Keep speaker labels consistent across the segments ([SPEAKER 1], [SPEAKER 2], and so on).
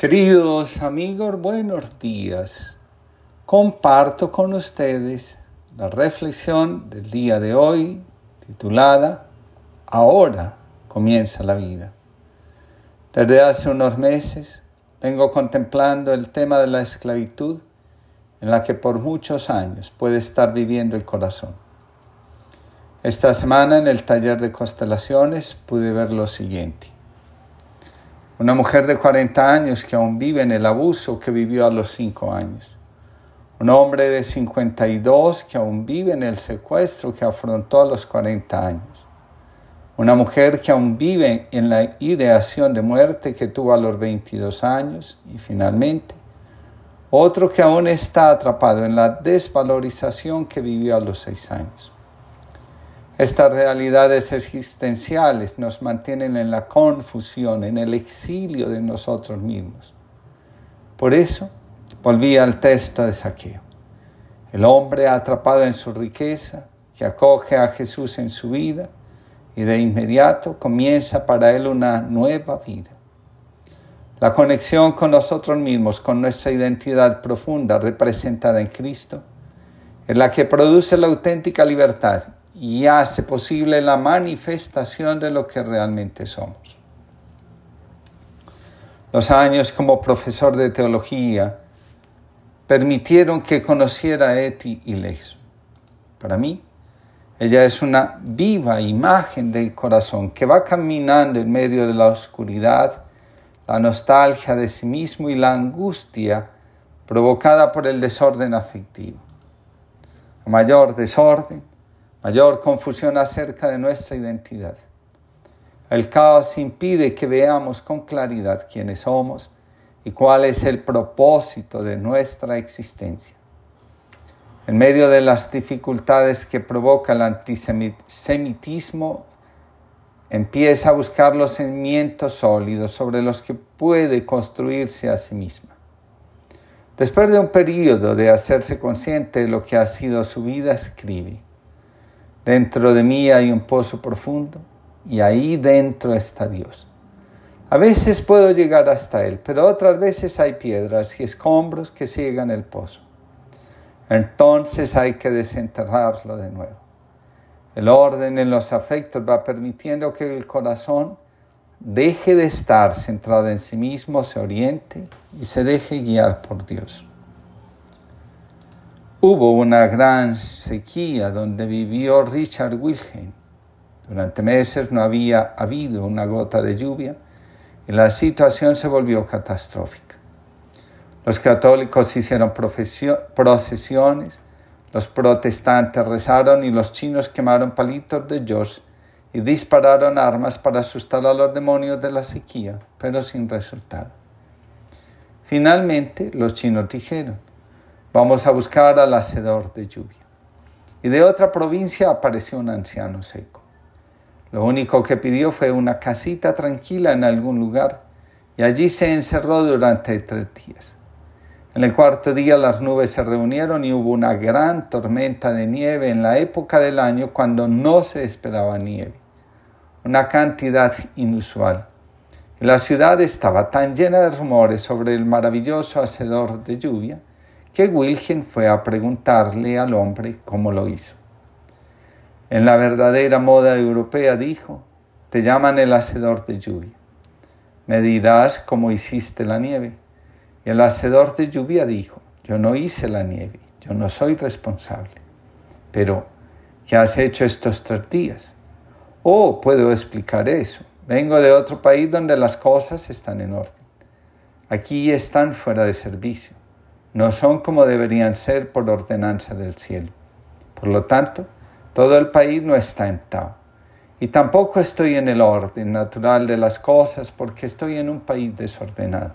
[SPEAKER 1] Queridos amigos, buenos días. Comparto con ustedes la reflexión del día de hoy titulada Ahora comienza la vida. Desde hace unos meses vengo contemplando el tema de la esclavitud en la que por muchos años puede estar viviendo el corazón. Esta semana en el taller de constelaciones pude ver lo siguiente. Una mujer de 40 años que aún vive en el abuso que vivió a los 5 años. Un hombre de 52 que aún vive en el secuestro que afrontó a los 40 años. Una mujer que aún vive en la ideación de muerte que tuvo a los 22 años. Y finalmente, otro que aún está atrapado en la desvalorización que vivió a los 6 años. Estas realidades existenciales nos mantienen en la confusión, en el exilio de nosotros mismos. Por eso volví al texto de Saqueo. El hombre atrapado en su riqueza, que acoge a Jesús en su vida y de inmediato comienza para él una nueva vida. La conexión con nosotros mismos, con nuestra identidad profunda representada en Cristo, es la que produce la auténtica libertad y hace posible la manifestación de lo que realmente somos. Los años como profesor de teología permitieron que conociera a Eti y Leis. Para mí, ella es una viva imagen del corazón que va caminando en medio de la oscuridad, la nostalgia de sí mismo y la angustia provocada por el desorden afectivo. A mayor desorden, mayor confusión acerca de nuestra identidad. El caos impide que veamos con claridad quiénes somos y cuál es el propósito de nuestra existencia. En medio de las dificultades que provoca el antisemitismo, empieza a buscar los cimientos sólidos sobre los que puede construirse a sí misma. Después de un periodo de hacerse consciente de lo que ha sido su vida, escribe, Dentro de mí hay un pozo profundo y ahí dentro está Dios. A veces puedo llegar hasta Él, pero otras veces hay piedras y escombros que ciegan el pozo. Entonces hay que desenterrarlo de nuevo. El orden en los afectos va permitiendo que el corazón deje de estar centrado en sí mismo, se oriente y se deje guiar por Dios. Hubo una gran sequía donde vivió Richard Wilhelm. Durante meses no había habido una gota de lluvia y la situación se volvió catastrófica. Los católicos hicieron procesiones, los protestantes rezaron y los chinos quemaron palitos de George y dispararon armas para asustar a los demonios de la sequía, pero sin resultado. Finalmente los chinos dijeron, Vamos a buscar al hacedor de lluvia. Y de otra provincia apareció un anciano seco. Lo único que pidió fue una casita tranquila en algún lugar y allí se encerró durante tres días. En el cuarto día las nubes se reunieron y hubo una gran tormenta de nieve en la época del año cuando no se esperaba nieve, una cantidad inusual. la ciudad estaba tan llena de rumores sobre el maravilloso hacedor de lluvia que Wilhelm fue a preguntarle al hombre cómo lo hizo. En la verdadera moda europea dijo, te llaman el hacedor de lluvia. Me dirás cómo hiciste la nieve. Y el hacedor de lluvia dijo, yo no hice la nieve, yo no soy responsable. Pero, ¿qué has hecho estos tres días? Oh, puedo explicar eso. Vengo de otro país donde las cosas están en orden. Aquí están fuera de servicio no son como deberían ser por ordenanza del cielo. Por lo tanto, todo el país no está en Tao. Y tampoco estoy en el orden natural de las cosas porque estoy en un país desordenado.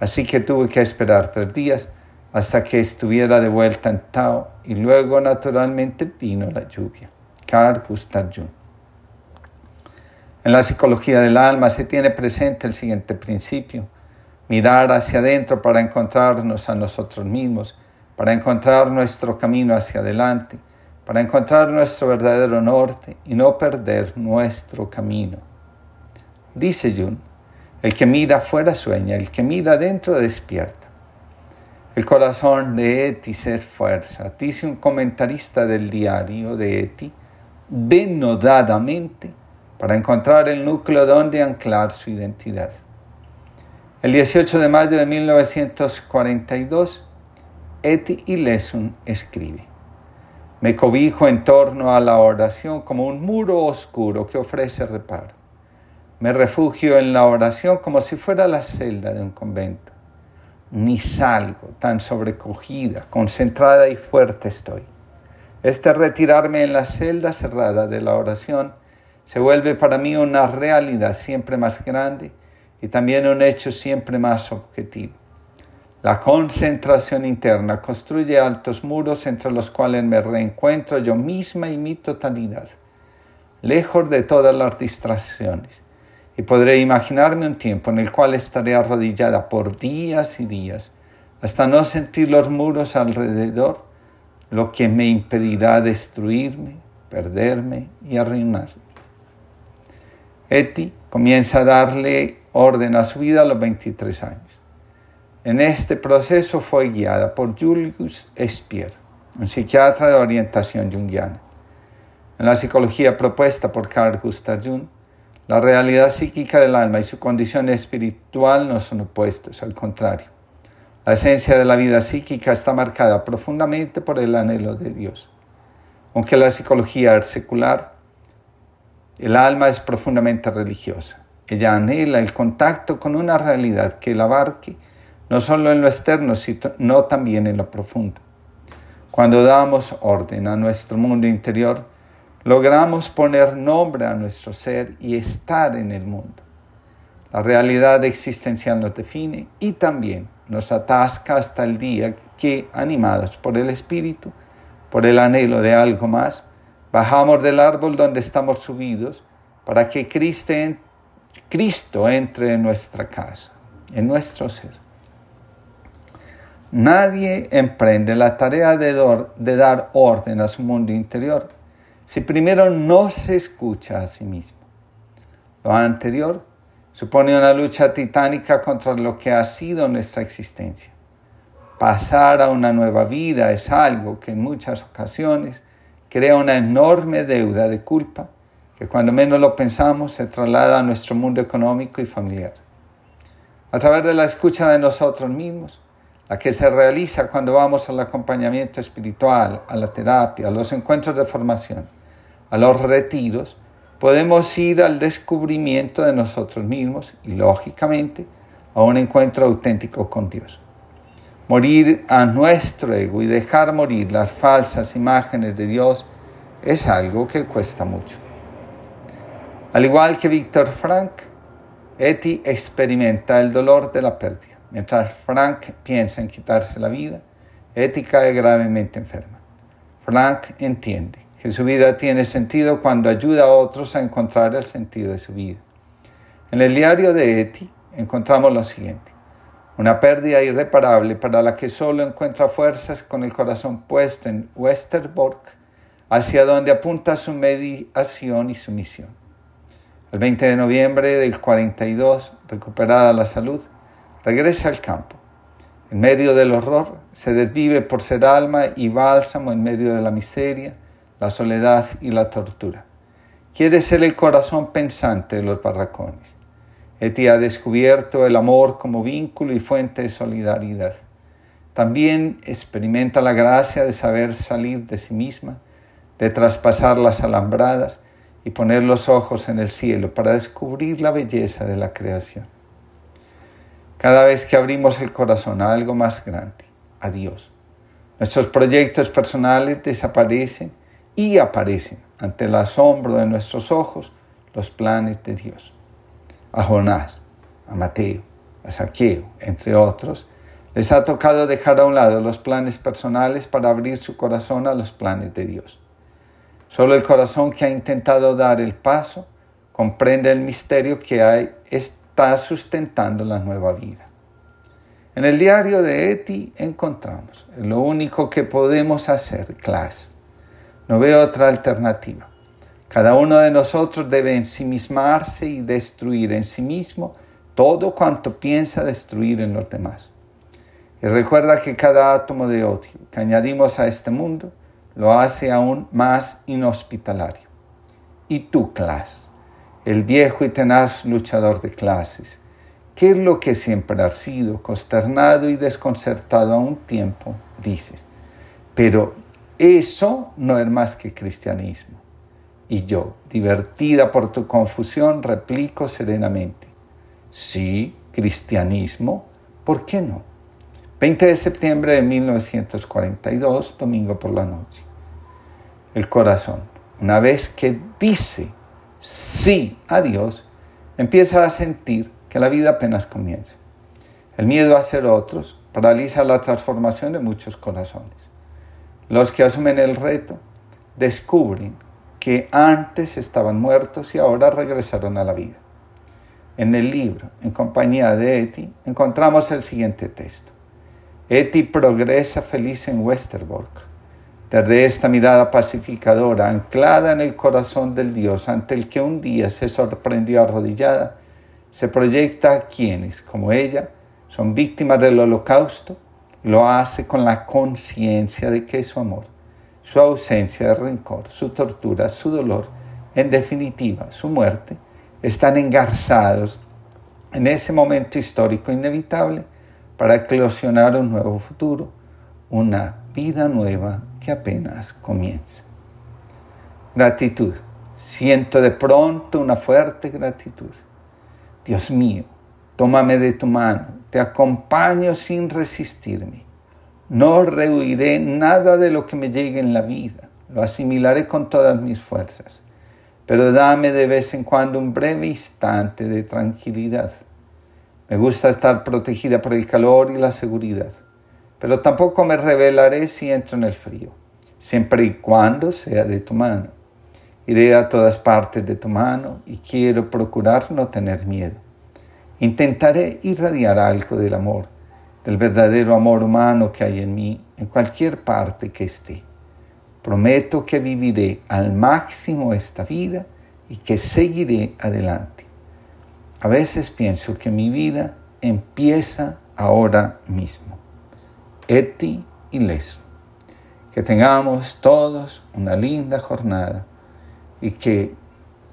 [SPEAKER 1] Así que tuve que esperar tres días hasta que estuviera de vuelta en Tao y luego naturalmente vino la lluvia. Carl Gustav Jung. En la psicología del alma se tiene presente el siguiente principio mirar hacia adentro para encontrarnos a nosotros mismos, para encontrar nuestro camino hacia adelante, para encontrar nuestro verdadero norte y no perder nuestro camino. Dice Jung, El que mira afuera sueña, el que mira dentro despierta. El corazón de Eti es fuerza, dice un comentarista del diario de Eti, denodadamente para encontrar el núcleo donde anclar su identidad. El 18 de mayo de 1942, Eti Ilesun escribe, me cobijo en torno a la oración como un muro oscuro que ofrece reparo. Me refugio en la oración como si fuera la celda de un convento. Ni salgo, tan sobrecogida, concentrada y fuerte estoy. Este retirarme en la celda cerrada de la oración se vuelve para mí una realidad siempre más grande y también un hecho siempre más objetivo. La concentración interna construye altos muros entre los cuales me reencuentro yo misma y mi totalidad, lejos de todas las distracciones. Y podré imaginarme un tiempo en el cual estaré arrodillada por días y días, hasta no sentir los muros alrededor, lo que me impedirá destruirme, perderme y arruinarme. Eti comienza a darle orden a su vida a los 23 años. En este proceso fue guiada por Julius Spier, un psiquiatra de orientación junguiana. En la psicología propuesta por Carl Gustav Jung, la realidad psíquica del alma y su condición espiritual no son opuestos, al contrario. La esencia de la vida psíquica está marcada profundamente por el anhelo de Dios. Aunque la psicología secular, el alma es profundamente religiosa. Ella anhela el contacto con una realidad que la abarque no solo en lo externo, sino también en lo profundo. Cuando damos orden a nuestro mundo interior, logramos poner nombre a nuestro ser y estar en el mundo. La realidad existencial nos define y también nos atasca hasta el día que, animados por el Espíritu, por el anhelo de algo más, bajamos del árbol donde estamos subidos para que Cristo Cristo entre en nuestra casa, en nuestro ser. Nadie emprende la tarea de, de dar orden a su mundo interior si primero no se escucha a sí mismo. Lo anterior supone una lucha titánica contra lo que ha sido nuestra existencia. Pasar a una nueva vida es algo que en muchas ocasiones crea una enorme deuda de culpa que cuando menos lo pensamos se traslada a nuestro mundo económico y familiar. A través de la escucha de nosotros mismos, la que se realiza cuando vamos al acompañamiento espiritual, a la terapia, a los encuentros de formación, a los retiros, podemos ir al descubrimiento de nosotros mismos y, lógicamente, a un encuentro auténtico con Dios. Morir a nuestro ego y dejar morir las falsas imágenes de Dios es algo que cuesta mucho. Al igual que Víctor Frank, Eti experimenta el dolor de la pérdida. Mientras Frank piensa en quitarse la vida, Eti cae gravemente enferma. Frank entiende que su vida tiene sentido cuando ayuda a otros a encontrar el sentido de su vida. En el diario de Eti encontramos lo siguiente. Una pérdida irreparable para la que solo encuentra fuerzas con el corazón puesto en Westerbork, hacia donde apunta su mediación y su misión. El 20 de noviembre del 42, recuperada la salud, regresa al campo. En medio del horror, se desvive por ser alma y bálsamo en medio de la miseria, la soledad y la tortura. Quiere ser el corazón pensante de los barracones. Eti ha descubierto el amor como vínculo y fuente de solidaridad. También experimenta la gracia de saber salir de sí misma, de traspasar las alambradas y poner los ojos en el cielo para descubrir la belleza de la creación. Cada vez que abrimos el corazón a algo más grande, a Dios, nuestros proyectos personales desaparecen y aparecen ante el asombro de nuestros ojos los planes de Dios. A Jonás, a Mateo, a Saqueo, entre otros, les ha tocado dejar a un lado los planes personales para abrir su corazón a los planes de Dios. Solo el corazón que ha intentado dar el paso comprende el misterio que hay, está sustentando la nueva vida. En el diario de Eti encontramos lo único que podemos hacer, clase. No veo otra alternativa. Cada uno de nosotros debe ensimismarse y destruir en sí mismo todo cuanto piensa destruir en los demás. Y recuerda que cada átomo de odio que añadimos a este mundo lo hace aún más inhospitalario. Y tu clase, el viejo y tenaz luchador de clases, ¿qué es lo que siempre has sido, consternado y desconcertado a un tiempo? Dices, pero eso no es más que cristianismo. Y yo, divertida por tu confusión, replico serenamente, sí, cristianismo, ¿por qué no? 20 de septiembre de 1942, domingo por la noche. El corazón, una vez que dice sí a Dios, empieza a sentir que la vida apenas comienza. El miedo a ser otros paraliza la transformación de muchos corazones. Los que asumen el reto descubren que antes estaban muertos y ahora regresaron a la vida. En el libro, en compañía de Eti, encontramos el siguiente texto. Eti progresa feliz en Westerbork. Desde esta mirada pacificadora, anclada en el corazón del Dios ante el que un día se sorprendió arrodillada, se proyecta a quienes, como ella, son víctimas del holocausto y lo hace con la conciencia de que su amor, su ausencia de rencor, su tortura, su dolor, en definitiva, su muerte, están engarzados en ese momento histórico inevitable para eclosionar un nuevo futuro, una vida nueva que apenas comienza. Gratitud. Siento de pronto una fuerte gratitud. Dios mío, tómame de tu mano, te acompaño sin resistirme. No rehuiré nada de lo que me llegue en la vida, lo asimilaré con todas mis fuerzas, pero dame de vez en cuando un breve instante de tranquilidad me gusta estar protegida por el calor y la seguridad, pero tampoco me revelaré si entro en el frío, siempre y cuando sea de tu mano. Iré a todas partes de tu mano y quiero procurar no tener miedo. Intentaré irradiar algo del amor, del verdadero amor humano que hay en mí, en cualquier parte que esté. Prometo que viviré al máximo esta vida y que seguiré adelante. A veces pienso que mi vida empieza ahora mismo. Eti y leso. Que tengamos todos una linda jornada y que,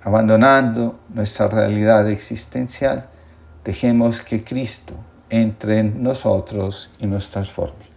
[SPEAKER 1] abandonando nuestra realidad existencial, dejemos que Cristo entre en nosotros y nos transforme.